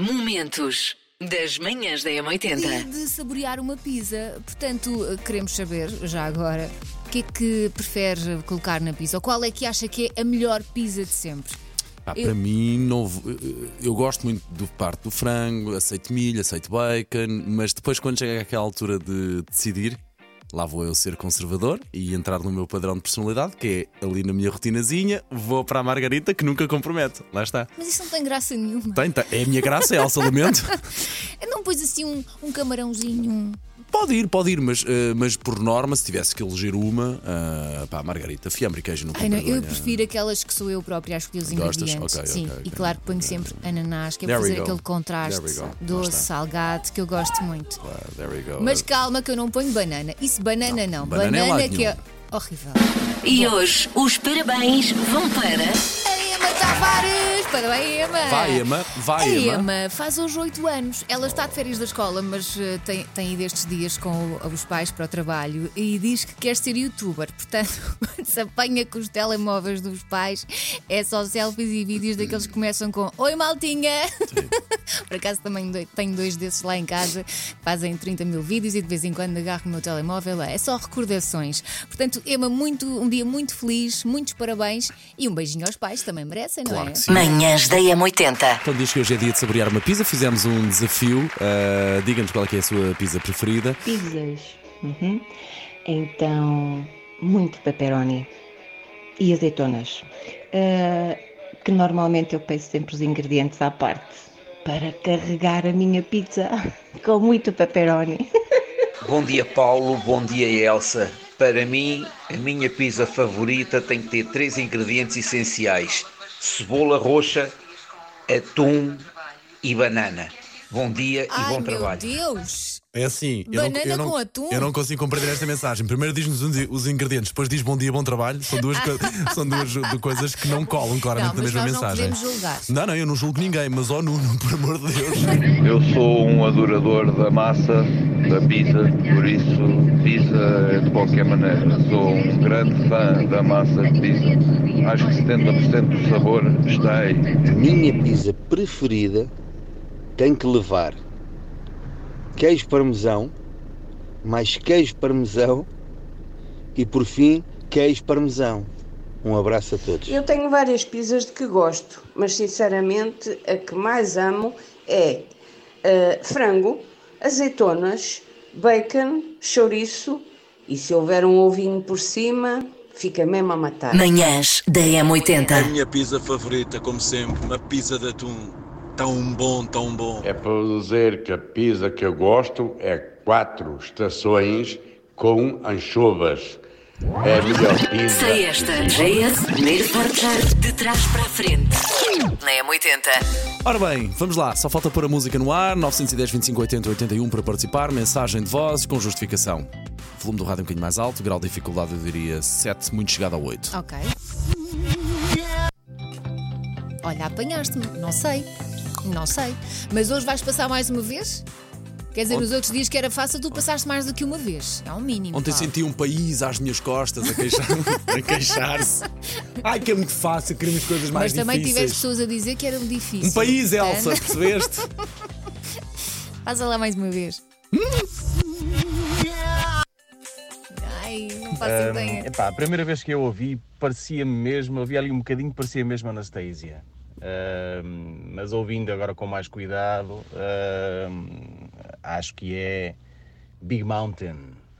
Momentos das manhãs da E M80. de saborear uma pizza. Portanto, queremos saber, já agora, o que é que prefere colocar na pizza? Ou qual é que acha que é a melhor pizza de sempre? Pá, Eu- Para mim, novo, eu gosto muito do parte do frango, aceito milho, aceito bacon, mas depois, quando chega àquela altura de decidir, lá vou eu ser conservador e entrar no meu padrão de personalidade, que é ali na minha rotinazinha, vou para a Margarita, que nunca comprometo. Lá está. Mas isso não tem graça nenhuma. Tem, tem. É a minha graça, é Alça Lamento. Eu não pus assim um, um camarãozinho. um- Pode ir, pode ir, mas, eh, mas por norma, se tivesse que eleger uma, uh, pá, Margarita, fiambre e queijo não Ai, não, eu prefiro aquelas que sou eu própria a escolher os Gostas? ingredientes. Ok, Sim, ok, e claro que ponho sempre ananás, que é para fazer go. aquele contraste doce, salgado, que eu gosto muito. There we go. Mas calma que eu não ponho banana. Isso banana não. banana é que é nenhum. horrível. E hoje os parabéns vão para. Ema Tavares! Parabéns, Ema! Vai, Emma, vai, A Emma. Ema faz hoje 8 anos. Ela está de férias da escola, mas eh, tem, tem ido estes dias com o- os pais para o trabalho e diz que quer ser youtuber. Portanto, se apanha com os telemóveis dos pais, é só selfies e vídeos daqueles que começam com Oi, maltinha! Por acaso também doi- tenho dois desses lá em casa, que fazem 30 mil vídeos e de vez em quando agarro no meu telemóvel. É só recordações. Portanto, Ema, muito, um dia muito feliz, muitos parabéns e um beijinho aos pais, também merecem, não Claro é? que sim. Manhãs da M80. Então diz que hoje é dia de saborear uma pizza, fizemos um desafio. Ah, Diga-nos qual é, que é a sua pizza preferida. Pizzas. Uhum. Então, muito pepperoni e azeitonas. Ah, que normalmente eu peço sempre os ingredientes à parte para carregar a minha pizza com muito pepperoni. Bom dia, Paulo. Bom dia, Elsa. Para mim, a minha pizza favorita tem que ter três ingredientes essenciais: cebola roxa, atum e banana. Bom dia e Ai, bom meu trabalho. Deus! É assim, Banana com atum? eu não consigo compreender esta mensagem. Primeiro diz-nos os- os ingredientes, depois diz bom dia, bom trabalho. São duas, são duas coisas que não colam claramente Não, na mesma nós não mensagem. podemos julgar. Não, não, eu não julgo ninguém, mas ó Nuno, por amor de Deus. Eu sou um adorador da massa, da pizza, por isso pizza de qualquer maneira. Sou um grande fã da massa de pizza. Acho que 70% do sabor está aí. A minha pizza preferida tem que levar queijo parmesão, mais queijo parmesão e por fim queijo parmesão. Um abraço a todos. Eu tenho várias pizzas de que gosto, mas sinceramente a que mais amo é eh, frango, azeitonas, bacon, chouriço e se houver um ovinho por cima, fica mesmo a matar. Manhãs da A M80. minha pizza favorita, como sempre, uma pizza de atum. Tão bom, tão bom. É para dizer que a pizza que eu gosto é quatro estações com anchovas. É a melhor pizza. Sei esta. JS, primeiro portar de trás para a frente. Na M80. Ora bem, vamos lá, só falta pôr a música no ar, 910 25 80 81 para participar, mensagem de voz com justificação. Volume do rádio um bocadinho mais alto, grau de dificuldade eu diria 7, muito chegado a 8. Ok. Olha, apanhaste-me. Não sei. Não sei. Mas hoje vais passar mais uma vez? Quer dizer, nos outros dias que era fácil, tu passaste mais do que uma vez. É um mínimo. Ontem senti um país às minhas costas a queixar- a queixar-se. Ai, que é muito fácil, queremos coisas mais Mas também difíceis. tiveste pessoas a dizer que era difícil. Um país, Elsa, percebeste? Passa lá mais uma vez. Ai, não faço ideia. Epá, a primeira vez que eu ouvi, parecia-me mesmo, havia ali um bocadinho, parecia mesmo Anastasia. Ahm, mas ouvindo agora com mais cuidado, ahm, acho que é Big Mountain.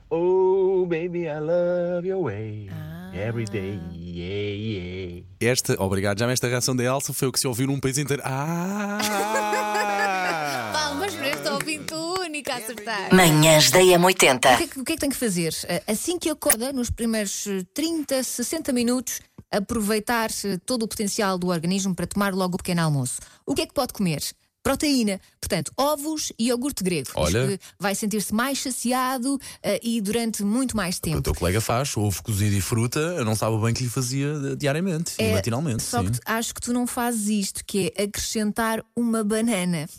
Oh, baby, I love your way. Every day, yeah, yeah. Esta, obrigado, já esta reação da Elsa foi o que se ouviu num país inteiro. Ah! Palmas para este ouvinte único a acertar. Manhãs da O que, é M80. que, o que é que tem que fazer? Eh, Assim que acorda, nos primeiros eh, 30, 60 minutos, aproveitar eh, todo o potencial do organismo para tomar logo o pequeno almoço. O que é que pode comer? Proteína, portanto, ovos e iogurte grego. Diz Olha. que vai sentir-se mais saciado eh, e durante muito mais O tempo. teu colega faz, ovo cozido e fruta, eu não sabia bem que lhe fazia eh, diariamente e É, matinalmente. Só sim. que acho que tu não fazes isto, que é acrescentar uma banana.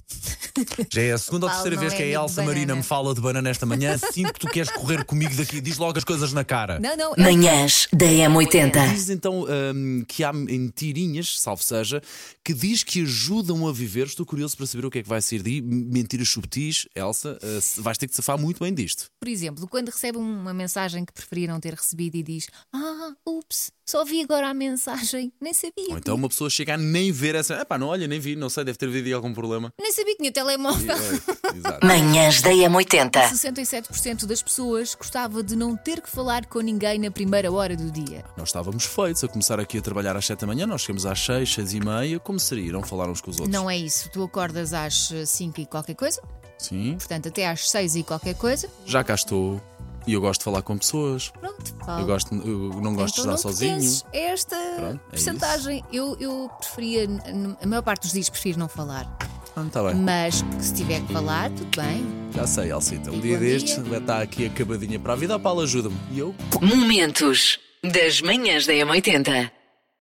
Já é a segunda ou terceira vez é que a Elsa Marina me fala de banana esta manhã. Sinto que tu queres correr comigo daqui. Diz logo as coisas na cara. Não, não. é- Manhãs da M80. Diz então hum, que há mentirinhas, salvo seja, que diz que ajudam a viver. Estou curioso para saber o que é que vai sair daí. Mentiras subtis, Elsa, uh, vais ter que safar muito bem disto. Por exemplo, quando recebe uma mensagem que preferiram ter recebido e diz: Ah, ups, só vi agora a mensagem, nem sabia. Ou então uma pessoa chega a nem ver essa. Ah, pá, não, olha, nem vi, não sei, deve ter havido algum problema. Nem sabia que tinha telemóvel. É, exato. Manhãs da M80. 67% das pessoas gostava de não ter que falar com ninguém na primeira hora do dia. Nós estávamos feitos a começar aqui a trabalhar às 7 da manhã, nós chegamos às 6, 6 e meia. Como seria? Não falar uns com os outros? Não é isso. Tu acordas às 5 e qualquer coisa, Sim, portanto, até às 6 e qualquer coisa. já cá estou. E eu gosto de falar com pessoas. Pronto, Paulo. Eu, gosto, eu não gosto então de estar sozinho. esta Pronto, é percentagem. Eu, eu preferia, a maior parte dos dias, prefiro não falar. Ah, tá bem. Mas se tiver que falar, tudo bem. Já sei, Alcita. Um dia destes vai estar aqui acabadinha para a vida. A Paula ajuda-me. E eu? Momentos das manhãs da M80.